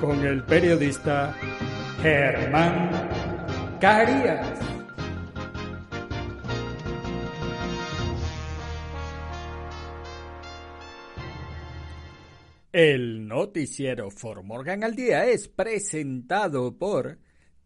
con el periodista Germán Carías. El noticiero For Morgan al Día es presentado por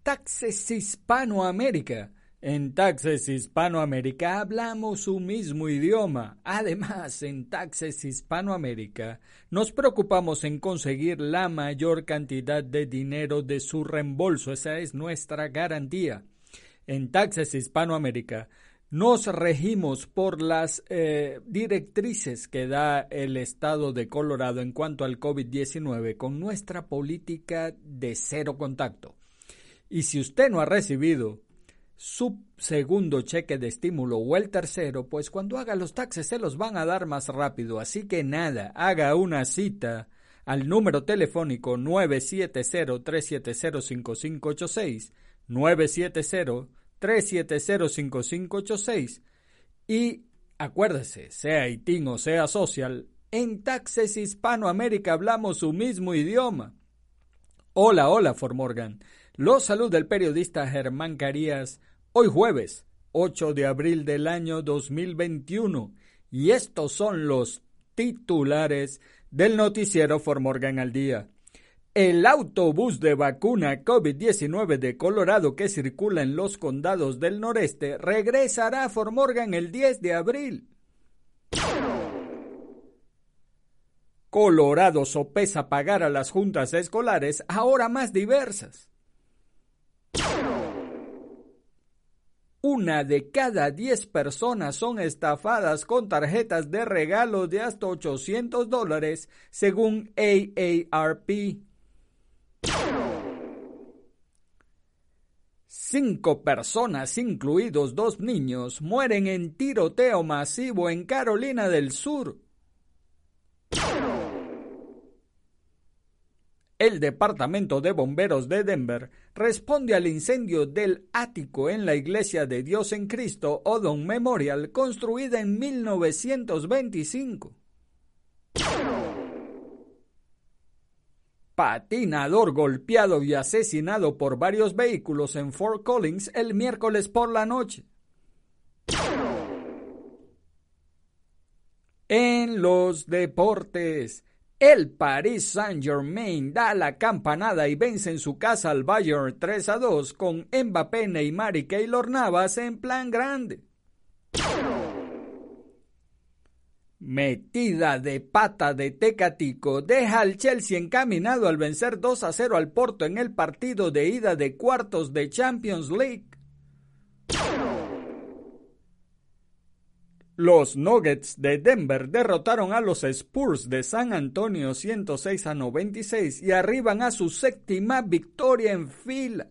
Taxes Hispanoamérica en Taxes Hispanoamérica hablamos su mismo idioma. Además, en Taxes Hispanoamérica nos preocupamos en conseguir la mayor cantidad de dinero de su reembolso. Esa es nuestra garantía. En Taxes Hispanoamérica nos regimos por las eh, directrices que da el estado de Colorado en cuanto al COVID-19 con nuestra política de cero contacto. Y si usted no ha recibido su segundo cheque de estímulo o el tercero, pues cuando haga los taxes se los van a dar más rápido. Así que nada, haga una cita al número telefónico 970-370-5586, 970-370-5586 y acuérdese, sea ITIN o sea social, en Taxes Hispanoamérica hablamos su mismo idioma. Hola, hola, Formorgan. Los saluda el periodista Germán Carías, hoy jueves 8 de abril del año 2021, y estos son los titulares del noticiero Formorgan al día. El autobús de vacuna COVID-19 de Colorado que circula en los condados del noreste regresará a Formorgan el 10 de abril. Colorado sopesa pagar a las juntas escolares ahora más diversas. Una de cada diez personas son estafadas con tarjetas de regalo de hasta 800 dólares, según AARP. Cinco personas, incluidos dos niños, mueren en tiroteo masivo en Carolina del Sur. El Departamento de Bomberos de Denver responde al incendio del ático en la Iglesia de Dios en Cristo Odom Memorial construida en 1925. Patinador golpeado y asesinado por varios vehículos en Fort Collins el miércoles por la noche. En los deportes. El Paris Saint-Germain da la campanada y vence en su casa al Bayern 3 a 2 con Mbappé, Neymar y Keylor Navas en plan grande. Metida de pata de Tecatico deja al Chelsea encaminado al vencer 2 a 0 al Porto en el partido de ida de cuartos de Champions League. Los Nuggets de Denver derrotaron a los Spurs de San Antonio 106 a 96 y arriban a su séptima victoria en fila.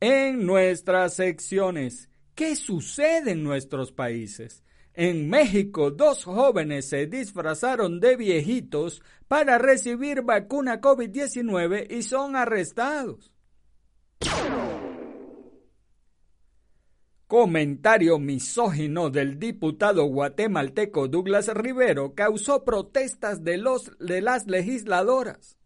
En nuestras secciones, ¿qué sucede en nuestros países? En México, dos jóvenes se disfrazaron de viejitos para recibir vacuna COVID-19 y son arrestados. Comentario misógino del diputado guatemalteco Douglas Rivero causó protestas de, los, de las legisladoras.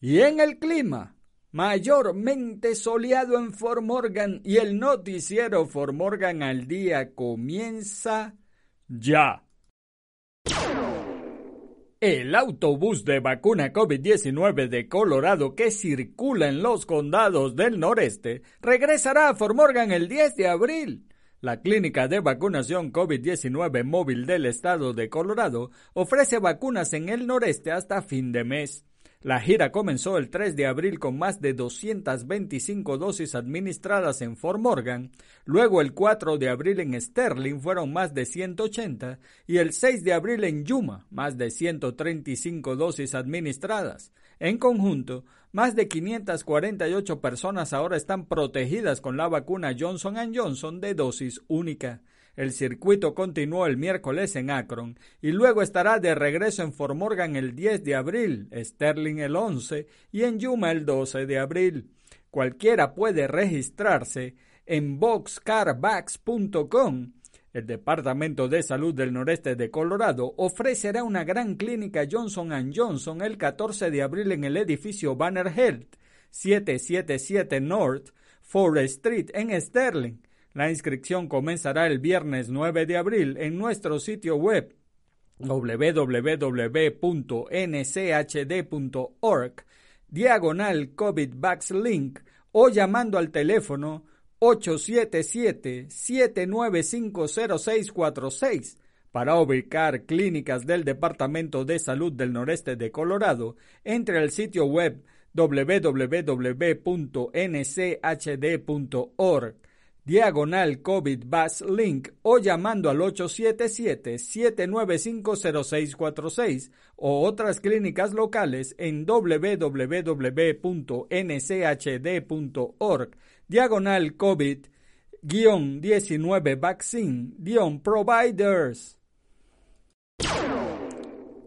Y en el clima, mayormente soleado en Fort Morgan y el noticiero Fort Morgan al día comienza ya. El autobús de vacuna COVID-19 de Colorado que circula en los condados del noreste regresará a Fort Morgan el 10 de abril. La clínica de vacunación COVID-19 móvil del estado de Colorado ofrece vacunas en el noreste hasta fin de mes. La gira comenzó el 3 de abril con más de 225 dosis administradas en Fort Morgan, luego el 4 de abril en Sterling fueron más de 180 y el 6 de abril en Yuma más de 135 dosis administradas. En conjunto, más de 548 personas ahora están protegidas con la vacuna Johnson Johnson de dosis única. El circuito continuó el miércoles en Akron y luego estará de regreso en Fort Morgan el 10 de abril, Sterling el 11 y en Yuma el 12 de abril. Cualquiera puede registrarse en boxcarbacks.com. El Departamento de Salud del Noreste de Colorado ofrecerá una gran clínica Johnson Johnson el 14 de abril en el edificio Banner Health, 777 North Forest Street en Sterling. La inscripción comenzará el viernes 9 de abril en nuestro sitio web www.nchd.org diagonal COVID Link o llamando al teléfono 877-7950646 para ubicar clínicas del Departamento de Salud del Noreste de Colorado, entre al sitio web www.nchd.org diagonal COVID Bus Link o llamando al 877-795-0646 o otras clínicas locales en www.nchd.org diagonal COVID-19 Vaccine Providers.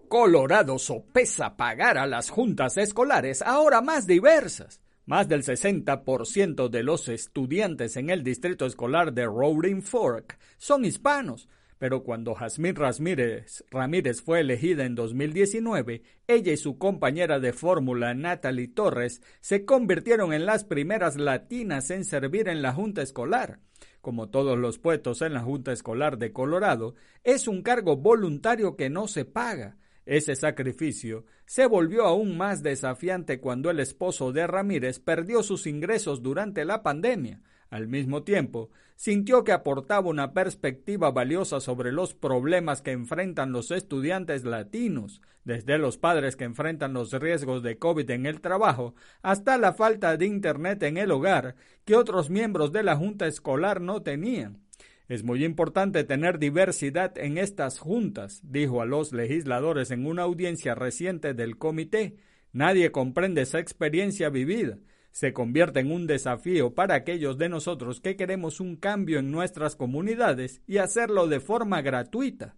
Colorado sopesa pagar a las juntas escolares ahora más diversas. Más del 60% de los estudiantes en el distrito escolar de Roaring Fork son hispanos, pero cuando Jasmine Ramírez, Ramírez fue elegida en 2019, ella y su compañera de fórmula Natalie Torres se convirtieron en las primeras latinas en servir en la Junta Escolar. Como todos los puestos en la Junta Escolar de Colorado, es un cargo voluntario que no se paga. Ese sacrificio se volvió aún más desafiante cuando el esposo de Ramírez perdió sus ingresos durante la pandemia. Al mismo tiempo, sintió que aportaba una perspectiva valiosa sobre los problemas que enfrentan los estudiantes latinos, desde los padres que enfrentan los riesgos de COVID en el trabajo hasta la falta de Internet en el hogar que otros miembros de la Junta Escolar no tenían. Es muy importante tener diversidad en estas juntas, dijo a los legisladores en una audiencia reciente del comité. Nadie comprende esa experiencia vivida. Se convierte en un desafío para aquellos de nosotros que queremos un cambio en nuestras comunidades y hacerlo de forma gratuita.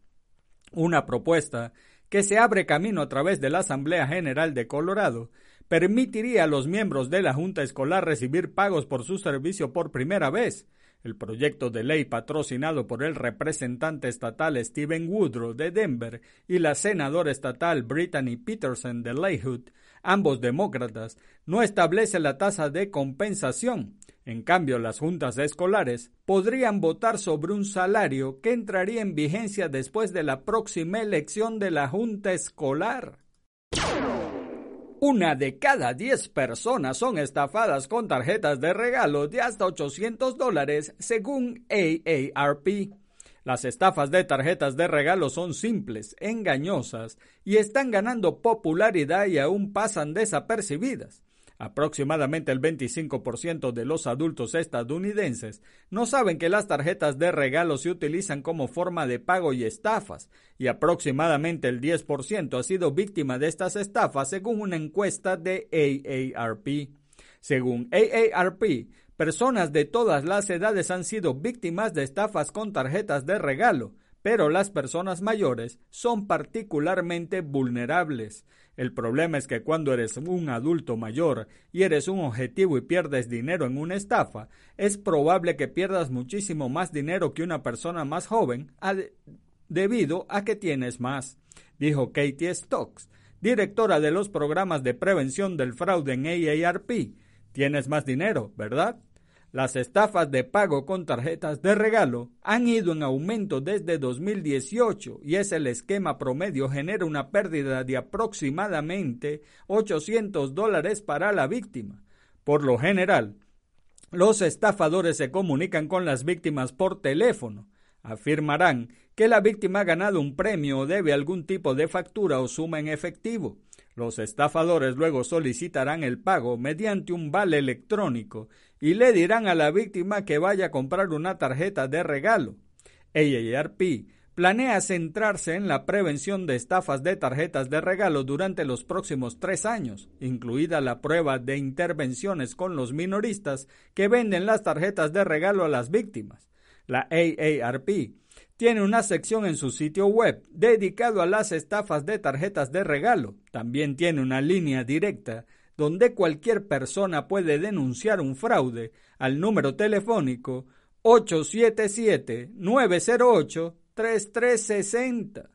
Una propuesta que se abre camino a través de la Asamblea General de Colorado permitiría a los miembros de la Junta Escolar recibir pagos por su servicio por primera vez, el proyecto de ley patrocinado por el representante estatal Stephen Woodrow de Denver y la senadora estatal Brittany Peterson de Leyhood, ambos demócratas, no establece la tasa de compensación. En cambio, las juntas escolares podrían votar sobre un salario que entraría en vigencia después de la próxima elección de la junta escolar. Una de cada diez personas son estafadas con tarjetas de regalo de hasta 800 dólares, según AARP. Las estafas de tarjetas de regalo son simples, engañosas y están ganando popularidad y aún pasan desapercibidas. Aproximadamente el 25% de los adultos estadounidenses no saben que las tarjetas de regalo se utilizan como forma de pago y estafas, y aproximadamente el 10% ha sido víctima de estas estafas según una encuesta de AARP. Según AARP, Personas de todas las edades han sido víctimas de estafas con tarjetas de regalo, pero las personas mayores son particularmente vulnerables. El problema es que cuando eres un adulto mayor y eres un objetivo y pierdes dinero en una estafa, es probable que pierdas muchísimo más dinero que una persona más joven debido a que tienes más, dijo Katie Stokes, directora de los programas de prevención del fraude en AARP. Tienes más dinero, ¿verdad? Las estafas de pago con tarjetas de regalo han ido en aumento desde 2018 y es el esquema promedio genera una pérdida de aproximadamente 800 dólares para la víctima. Por lo general, los estafadores se comunican con las víctimas por teléfono. Afirmarán que la víctima ha ganado un premio o debe algún tipo de factura o suma en efectivo. Los estafadores luego solicitarán el pago mediante un vale electrónico y le dirán a la víctima que vaya a comprar una tarjeta de regalo. AARP planea centrarse en la prevención de estafas de tarjetas de regalo durante los próximos tres años, incluida la prueba de intervenciones con los minoristas que venden las tarjetas de regalo a las víctimas. La AARP tiene una sección en su sitio web dedicado a las estafas de tarjetas de regalo. También tiene una línea directa donde cualquier persona puede denunciar un fraude al número telefónico 877-908-3360.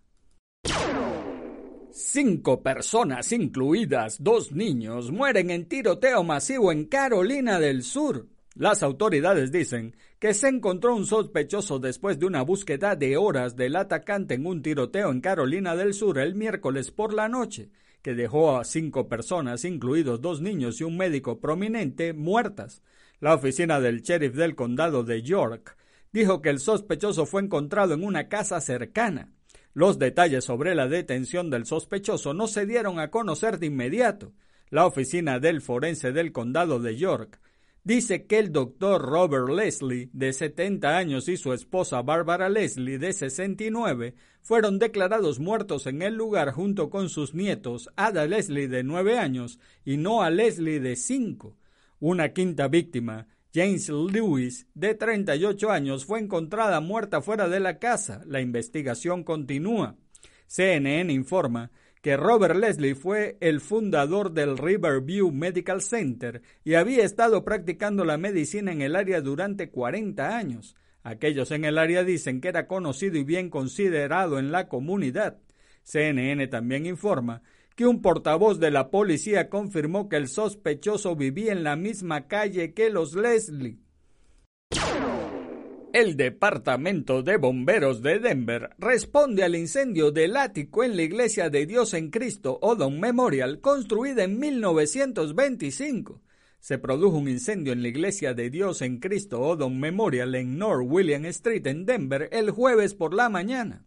Cinco personas, incluidas dos niños, mueren en tiroteo masivo en Carolina del Sur. Las autoridades dicen que se encontró un sospechoso después de una búsqueda de horas del atacante en un tiroteo en Carolina del Sur el miércoles por la noche, que dejó a cinco personas, incluidos dos niños y un médico prominente, muertas. La oficina del sheriff del condado de York dijo que el sospechoso fue encontrado en una casa cercana. Los detalles sobre la detención del sospechoso no se dieron a conocer de inmediato. La oficina del forense del condado de York dice que el doctor Robert Leslie, de 70 años, y su esposa Barbara Leslie, de 69, fueron declarados muertos en el lugar junto con sus nietos, Ada Leslie, de 9 años, y Noah Leslie, de 5. Una quinta víctima, James Lewis, de 38 años, fue encontrada muerta fuera de la casa. La investigación continúa. CNN informa que Robert Leslie fue el fundador del Riverview Medical Center y había estado practicando la medicina en el área durante 40 años. Aquellos en el área dicen que era conocido y bien considerado en la comunidad. CNN también informa que un portavoz de la policía confirmó que el sospechoso vivía en la misma calle que los Leslie. El Departamento de Bomberos de Denver responde al incendio del ático en la Iglesia de Dios en Cristo Odom Memorial, construida en 1925. Se produjo un incendio en la Iglesia de Dios en Cristo Odom Memorial en North William Street en Denver el jueves por la mañana.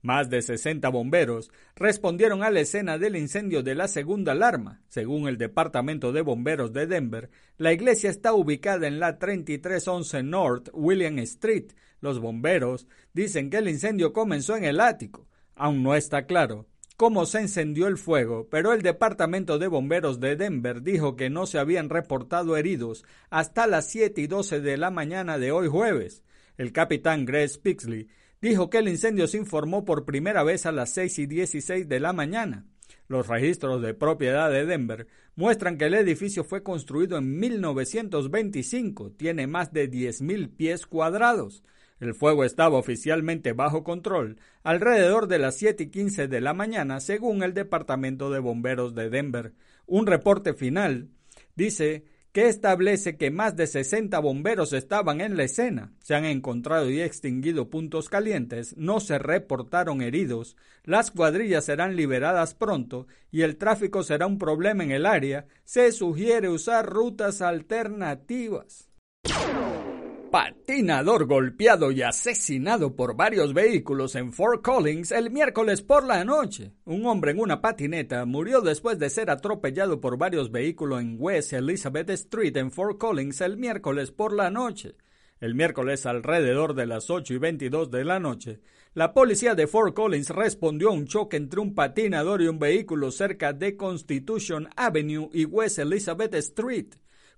Más de 60 bomberos respondieron a la escena del incendio de la segunda alarma. Según el Departamento de Bomberos de Denver, la iglesia está ubicada en la 3311 North William Street. Los bomberos dicen que el incendio comenzó en el ático. Aún no está claro cómo se encendió el fuego, pero el Departamento de Bomberos de Denver dijo que no se habían reportado heridos hasta las 7 y 12 de la mañana de hoy jueves. El capitán Greg Pixley dijo que el incendio se informó por primera vez a las 6 y 16 de la mañana. Los registros de propiedad de Denver muestran que el edificio fue construido en 1925, tiene más de 10.000 pies cuadrados. El fuego estaba oficialmente bajo control alrededor de las 7 y 15 de la mañana, según el Departamento de Bomberos de Denver. Un reporte final dice que establece que más de 60 bomberos estaban en la escena. Se han encontrado y extinguido puntos calientes, no se reportaron heridos, las cuadrillas serán liberadas pronto y el tráfico será un problema en el área. Se sugiere usar rutas alternativas patinador golpeado y asesinado por varios vehículos en Fort Collins el miércoles por la noche. Un hombre en una patineta murió después de ser atropellado por varios vehículos en West Elizabeth Street en Fort Collins el miércoles por la noche. El miércoles alrededor de las 8 y 22 de la noche, la policía de Fort Collins respondió a un choque entre un patinador y un vehículo cerca de Constitution Avenue y West Elizabeth Street.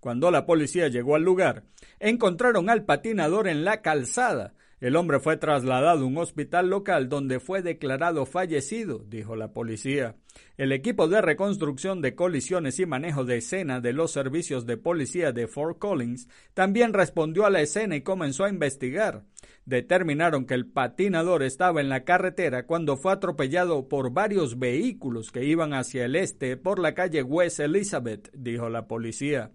Cuando la policía llegó al lugar, encontraron al patinador en la calzada. El hombre fue trasladado a un hospital local donde fue declarado fallecido, dijo la policía. El equipo de reconstrucción de colisiones y manejo de escena de los servicios de policía de Fort Collins también respondió a la escena y comenzó a investigar. Determinaron que el patinador estaba en la carretera cuando fue atropellado por varios vehículos que iban hacia el este por la calle West Elizabeth, dijo la policía.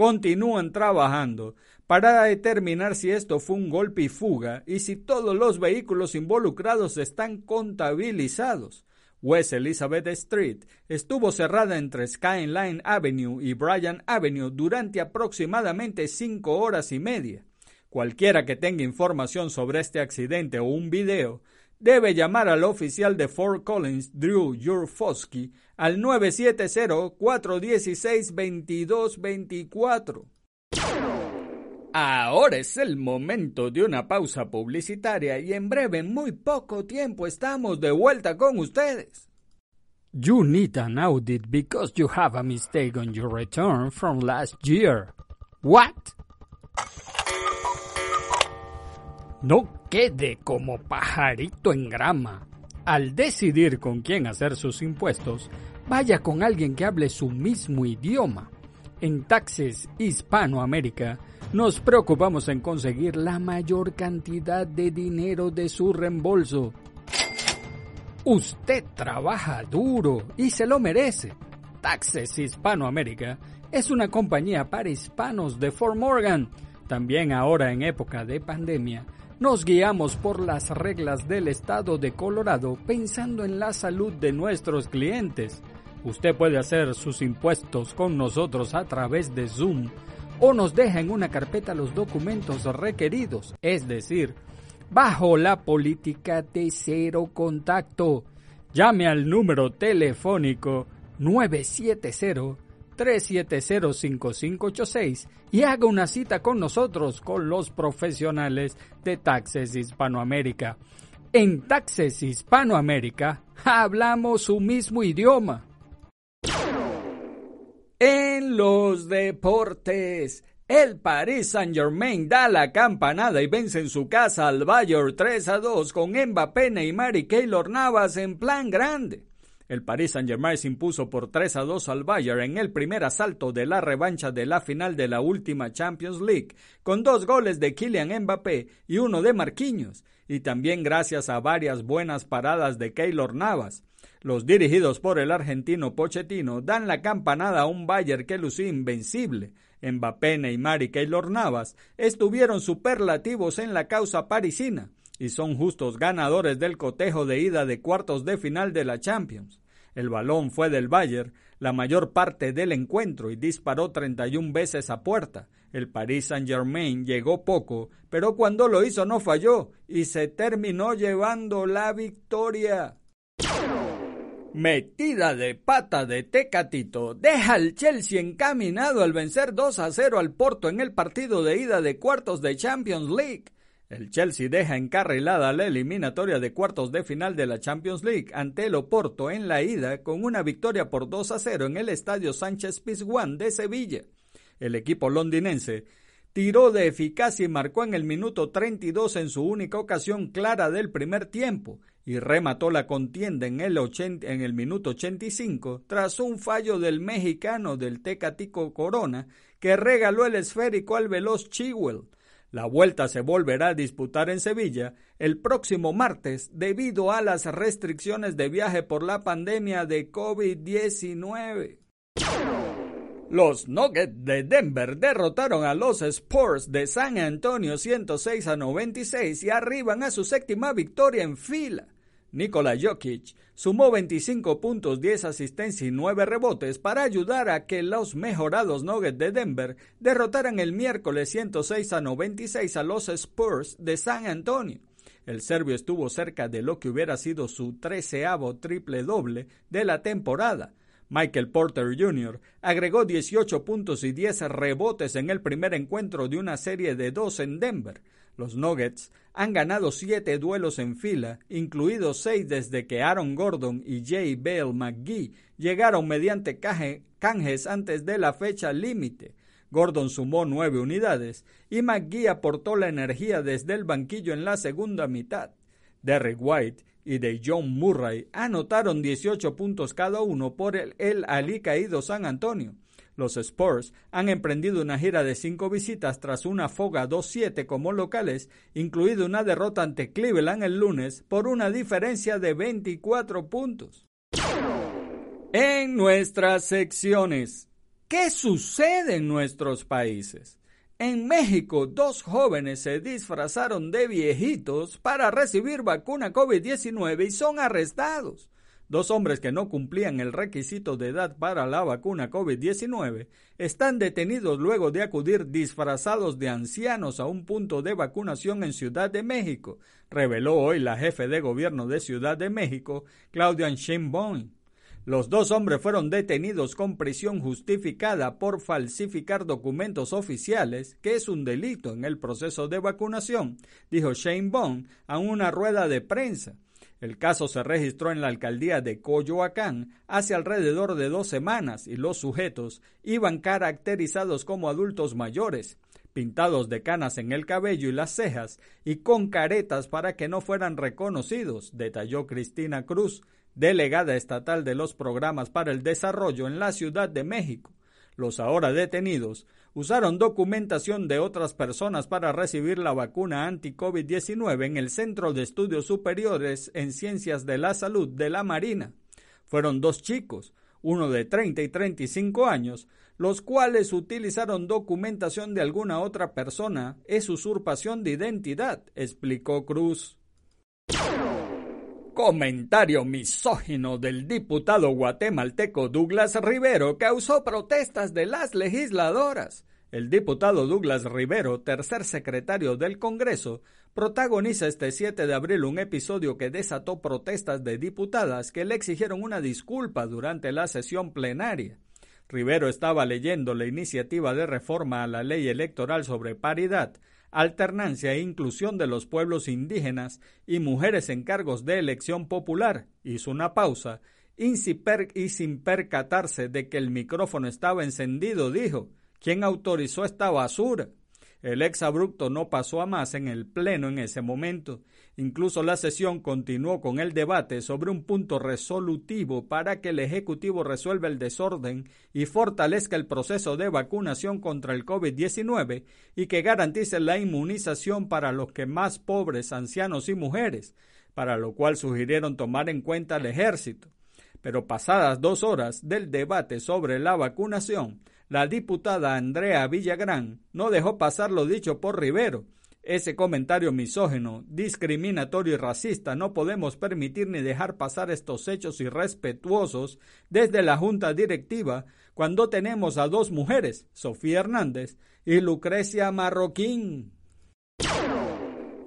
Continúan trabajando para determinar si esto fue un golpe y fuga y si todos los vehículos involucrados están contabilizados. West Elizabeth Street estuvo cerrada entre Skyline Avenue y Bryan Avenue durante aproximadamente cinco horas y media. Cualquiera que tenga información sobre este accidente o un video debe llamar al oficial de Fort Collins, Drew Jurfosky, al 970-416-2224. Ahora es el momento de una pausa publicitaria y en breve, en muy poco tiempo, estamos de vuelta con ustedes. You need an audit because you have a mistake on your return from last year. What? No quede como pajarito en grama. Al decidir con quién hacer sus impuestos, vaya con alguien que hable su mismo idioma. En Taxes Hispanoamérica, nos preocupamos en conseguir la mayor cantidad de dinero de su reembolso. Usted trabaja duro y se lo merece. Taxes Hispanoamérica es una compañía para hispanos de Fort Morgan. También ahora en época de pandemia, nos guiamos por las reglas del estado de Colorado pensando en la salud de nuestros clientes. Usted puede hacer sus impuestos con nosotros a través de Zoom o nos deja en una carpeta los documentos requeridos, es decir, bajo la política de cero contacto. Llame al número telefónico 970-370-5586 y haga una cita con nosotros, con los profesionales de Taxes Hispanoamérica. En Taxes Hispanoamérica hablamos su mismo idioma. En los deportes, el Paris Saint-Germain da la campanada y vence en su casa al Bayern 3 a 2 con Mbappé, Neymar y Keylor Navas en plan grande. El Paris Saint-Germain se impuso por 3 a 2 al Bayern en el primer asalto de la revancha de la final de la última Champions League, con dos goles de Kylian Mbappé y uno de Marquinhos, y también gracias a varias buenas paradas de Keylor Navas. Los dirigidos por el argentino Pochettino dan la campanada a un Bayern que lució invencible. Mbappé, Neymar y Keylor Navas estuvieron superlativos en la causa parisina y son justos ganadores del cotejo de ida de cuartos de final de la Champions. El balón fue del Bayern la mayor parte del encuentro y disparó 31 veces a puerta. El Paris Saint-Germain llegó poco, pero cuando lo hizo no falló y se terminó llevando la victoria. Metida de pata de Tecatito deja al Chelsea encaminado al vencer 2 a 0 al Porto en el partido de ida de cuartos de Champions League. El Chelsea deja encarrilada la eliminatoria de cuartos de final de la Champions League ante el Oporto en la ida con una victoria por 2 a 0 en el estadio Sánchez Pizjuán de Sevilla. El equipo londinense tiró de eficacia y marcó en el minuto 32 en su única ocasión clara del primer tiempo y remató la contienda en el, en el minuto 85 tras un fallo del mexicano del Tecatico Corona que regaló el esférico al veloz Chihuel. La vuelta se volverá a disputar en Sevilla el próximo martes debido a las restricciones de viaje por la pandemia de COVID-19. Los Nuggets de Denver derrotaron a los Spurs de San Antonio 106 a 96 y arriban a su séptima victoria en fila. Nikola Jokic sumó 25 puntos, 10 asistencias y 9 rebotes para ayudar a que los mejorados Nuggets de Denver derrotaran el miércoles 106 a 96 a los Spurs de San Antonio. El serbio estuvo cerca de lo que hubiera sido su treceavo triple doble de la temporada, Michael Porter Jr. agregó 18 puntos y 10 rebotes en el primer encuentro de una serie de dos en Denver. Los Nuggets han ganado siete duelos en fila, incluidos seis desde que Aaron Gordon y Jay Bale McGee llegaron mediante canjes antes de la fecha límite. Gordon sumó nueve unidades y McGee aportó la energía desde el banquillo en la segunda mitad. Derrick White y de John Murray anotaron 18 puntos cada uno por el, el caído San Antonio. Los Spurs han emprendido una gira de cinco visitas tras una foga 2-7 como locales, incluido una derrota ante Cleveland el lunes por una diferencia de 24 puntos. En nuestras secciones, ¿qué sucede en nuestros países? En México, dos jóvenes se disfrazaron de viejitos para recibir vacuna COVID-19 y son arrestados. Dos hombres que no cumplían el requisito de edad para la vacuna COVID-19 están detenidos luego de acudir disfrazados de ancianos a un punto de vacunación en Ciudad de México, reveló hoy la jefe de gobierno de Ciudad de México, Claudia Sheinbaum. Los dos hombres fueron detenidos con prisión justificada por falsificar documentos oficiales, que es un delito en el proceso de vacunación, dijo Shane Bond a una rueda de prensa. El caso se registró en la alcaldía de Coyoacán hace alrededor de dos semanas y los sujetos iban caracterizados como adultos mayores, pintados de canas en el cabello y las cejas y con caretas para que no fueran reconocidos, detalló Cristina Cruz, delegada estatal de los programas para el desarrollo en la Ciudad de México. Los ahora detenidos usaron documentación de otras personas para recibir la vacuna anti-COVID-19 en el Centro de Estudios Superiores en Ciencias de la Salud de la Marina. Fueron dos chicos, uno de 30 y 35 años, los cuales utilizaron documentación de alguna otra persona. Es usurpación de identidad, explicó Cruz. Comentario misógino del diputado guatemalteco Douglas Rivero causó protestas de las legisladoras. El diputado Douglas Rivero, tercer secretario del Congreso, protagoniza este 7 de abril un episodio que desató protestas de diputadas que le exigieron una disculpa durante la sesión plenaria. Rivero estaba leyendo la iniciativa de reforma a la ley electoral sobre paridad, alternancia e inclusión de los pueblos indígenas y mujeres en cargos de elección popular. Hizo una pausa y sin percatarse de que el micrófono estaba encendido, dijo, ¿quién autorizó esta basura? El exabrupto no pasó a más en el Pleno en ese momento. Incluso la sesión continuó con el debate sobre un punto resolutivo para que el Ejecutivo resuelva el desorden y fortalezca el proceso de vacunación contra el COVID-19 y que garantice la inmunización para los que más pobres, ancianos y mujeres, para lo cual sugirieron tomar en cuenta al ejército. Pero pasadas dos horas del debate sobre la vacunación, la diputada Andrea Villagrán no dejó pasar lo dicho por Rivero. Ese comentario misógeno, discriminatorio y racista no podemos permitir ni dejar pasar estos hechos irrespetuosos desde la Junta Directiva cuando tenemos a dos mujeres, Sofía Hernández y Lucrecia Marroquín.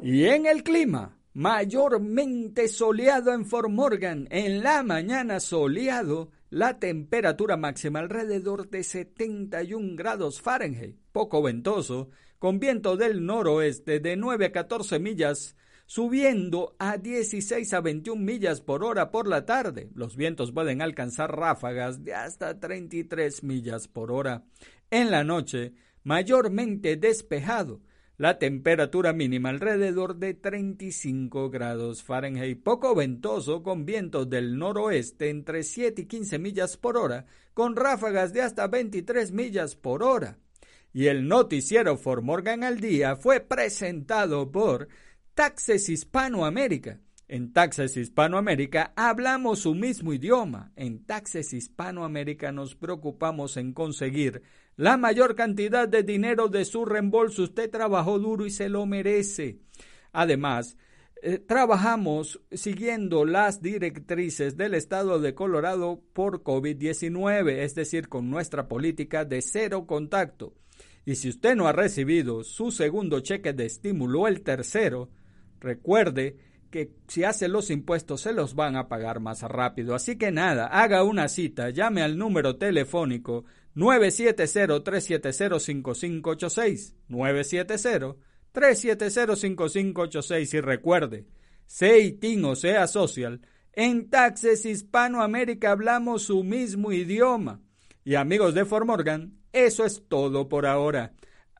Y en el clima, mayormente soleado en Fort Morgan, en la mañana soleado la temperatura máxima alrededor de 71 grados Fahrenheit, poco ventoso, con viento del noroeste de 9 a 14 millas, subiendo a 16 a 21 millas por hora por la tarde. Los vientos pueden alcanzar ráfagas de hasta 33 millas por hora. En la noche, mayormente despejado, la temperatura mínima alrededor de 35 grados Fahrenheit, poco ventoso con vientos del noroeste entre 7 y 15 millas por hora, con ráfagas de hasta 23 millas por hora. Y el noticiero For Morgan al día fue presentado por Taxes Hispanoamérica. En Taxes Hispanoamérica hablamos su mismo idioma. En Taxes Hispanoamérica nos preocupamos en conseguir la mayor cantidad de dinero de su reembolso. Usted trabajó duro y se lo merece. Además, eh, trabajamos siguiendo las directrices del estado de Colorado por COVID-19, es decir, con nuestra política de cero contacto. Y si usted no ha recibido su segundo cheque de estímulo el tercero, recuerde que si hace los impuestos se los van a pagar más rápido. Así que nada, haga una cita, llame al número telefónico 970-370-5586. 970-370-5586 y recuerde, SEITIN o sea social, en Taxes Hispanoamérica hablamos su mismo idioma. Y amigos de Formorgan, Eso es todo por ahora.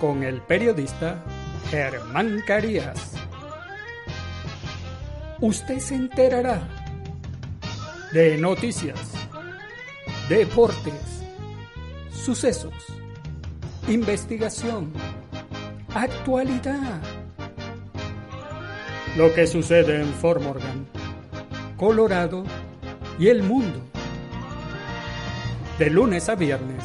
con el periodista Germán Carías. Usted se enterará de noticias, deportes, sucesos, investigación, actualidad. Lo que sucede en Fort Morgan, Colorado y el mundo. De lunes a viernes,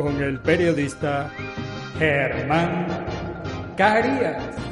con el periodista Germán Carías.